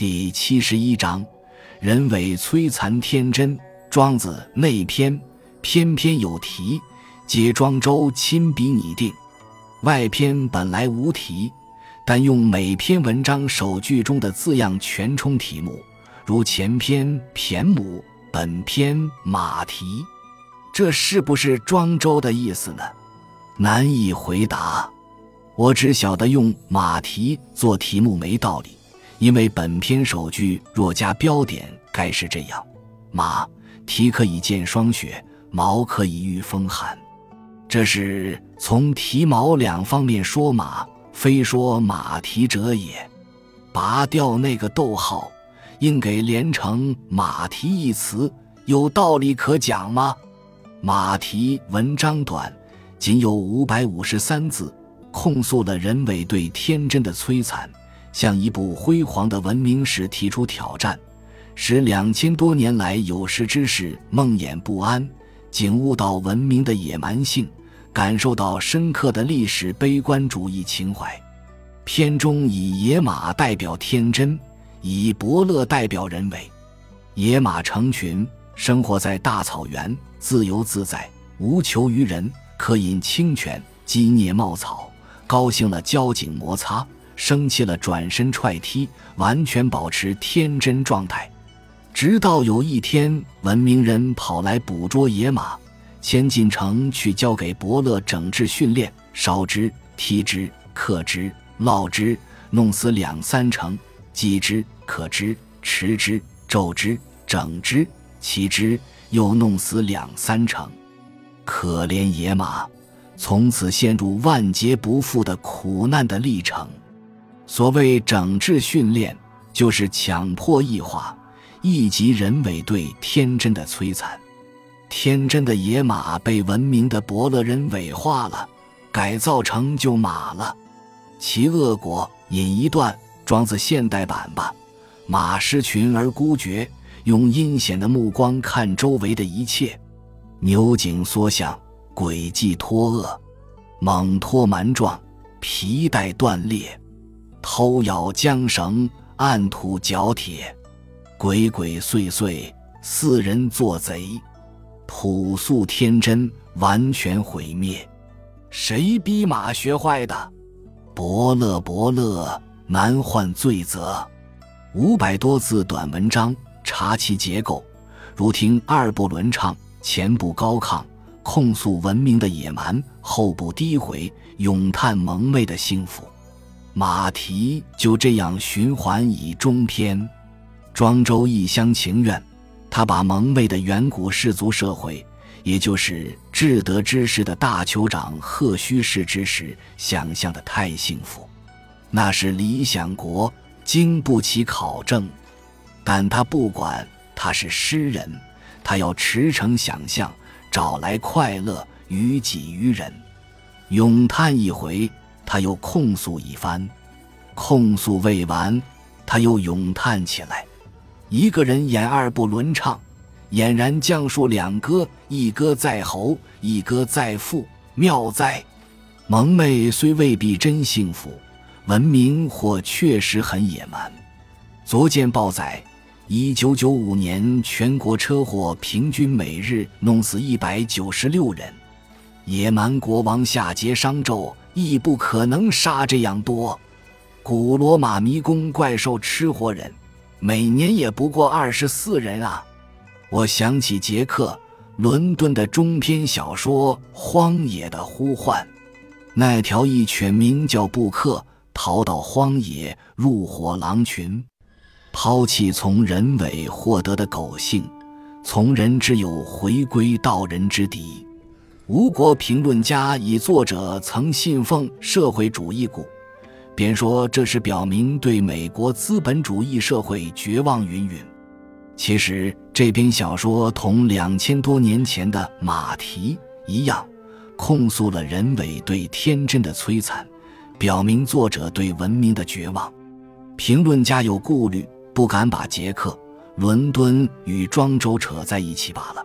第七十一章：人为摧残天真。庄子内篇篇篇有题，皆庄周亲笔拟定。外篇本来无题，但用每篇文章首句中的字样全充题目，如前篇骈母，本篇马蹄。这是不是庄周的意思呢？难以回答。我只晓得用马蹄做题目没道理，因为本篇首句若加标点，该是这样：马。蹄可以见霜雪，毛可以御风寒。这是从蹄毛两方面说马，非说马蹄者也。拔掉那个逗号，应给连成马蹄一词，有道理可讲吗？马蹄文章短，仅有五百五十三字，控诉了人为对天真的摧残，向一部辉煌的文明史提出挑战。使两千多年来有识之士梦魇不安，警悟到文明的野蛮性，感受到深刻的历史悲观主义情怀。片中以野马代表天真，以伯乐代表人为。野马成群，生活在大草原，自由自在，无求于人，可饮清泉，鸡啮茂草。高兴了交颈摩擦，生气了转身踹踢，完全保持天真状态。直到有一天，文明人跑来捕捉野马，牵进城去交给伯乐整治训练，烧之、踢之、刻之、烙之，弄死两三成；击之、可之、持之、咒之、整之、骑之，又弄死两三成。可怜野马，从此陷入万劫不复的苦难的历程。所谓整治训练，就是强迫异化。一级人为对天真的摧残，天真的野马被文明的伯乐人伪化了，改造成就马了。其恶果，引一段庄子现代版吧。马失群而孤绝，用阴险的目光看周围的一切，牛颈缩向，诡计脱恶，猛脱蛮撞，皮带断裂，偷咬缰绳，按土嚼铁。鬼鬼祟祟，四人做贼，朴素天真完全毁灭。谁逼马学坏的？伯乐，伯乐难换罪责。五百多字短文章，查其结构，如听二部轮唱，前部高亢，控诉文明的野蛮；后部低回，咏叹蒙昧的幸福。马蹄就这样循环以终篇。庄周一厢情愿，他把蒙昧的远古氏族社会，也就是至德之士的大酋长赫胥氏之时，想象的太幸福，那是理想国，经不起考证。但他不管，他是诗人，他要驰骋想象，找来快乐于己于人，咏叹一回，他又控诉一番，控诉未完，他又咏叹起来。一个人演二部轮唱，俨然将述两歌，一歌在喉，一歌在腹，妙哉！蒙昧虽未必真幸福，文明或确实很野蛮。昨见报载，一九九五年全国车祸平均每日弄死一百九十六人，野蛮国王夏桀商纣亦不可能杀这样多。古罗马迷宫怪兽吃活人。每年也不过二十四人啊！我想起杰克·伦敦的中篇小说《荒野的呼唤》，那条一犬名叫布克，逃到荒野，入伙狼群，抛弃从人尾获得的狗性，从人之友回归到人之敌。吴国评论家以作者曾信奉社会主义故。便说这是表明对美国资本主义社会绝望云云。其实这篇小说同两千多年前的《马蹄》一样，控诉了人为对天真的摧残，表明作者对文明的绝望。评论家有顾虑，不敢把捷克、伦敦与庄周扯在一起罢了。